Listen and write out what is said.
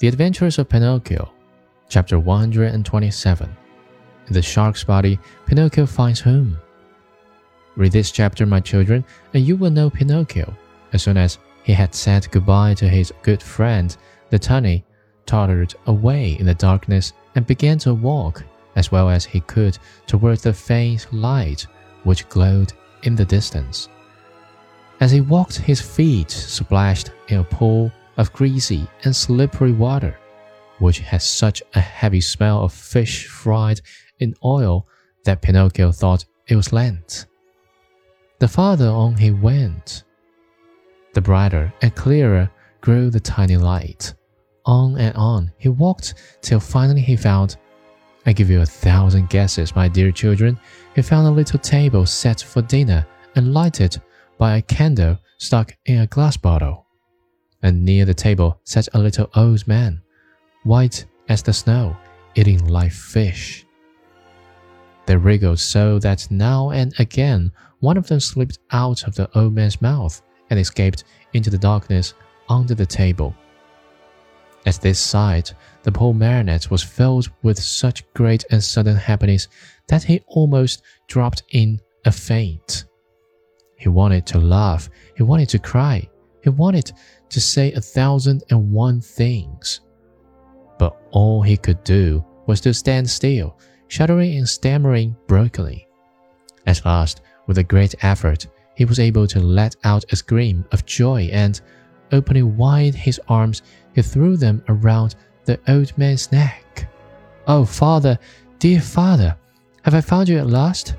The Adventures of Pinocchio, chapter 127. In the shark's body, Pinocchio finds home. Read this chapter, my children, and you will know Pinocchio. As soon as he had said goodbye to his good friend, the tunny tottered away in the darkness and began to walk as well as he could towards the faint light which glowed in the distance. As he walked, his feet splashed in a pool of greasy and slippery water, which had such a heavy smell of fish fried in oil that Pinocchio thought it was Lent. The farther on he went, the brighter and clearer grew the tiny light. On and on he walked till finally he found. I give you a thousand guesses, my dear children. He found a little table set for dinner and lighted by a candle stuck in a glass bottle and near the table sat a little old man, white as the snow, eating live fish. They wriggled so that now and again one of them slipped out of the old man's mouth and escaped into the darkness under the table. At this sight, the poor marionette was filled with such great and sudden happiness that he almost dropped in a faint. He wanted to laugh, he wanted to cry, he wanted to say a thousand and one things. But all he could do was to stand still, shuddering and stammering brokenly. At last, with a great effort, he was able to let out a scream of joy and, opening wide his arms, he threw them around the old man's neck. Oh, father, dear father, have I found you at last?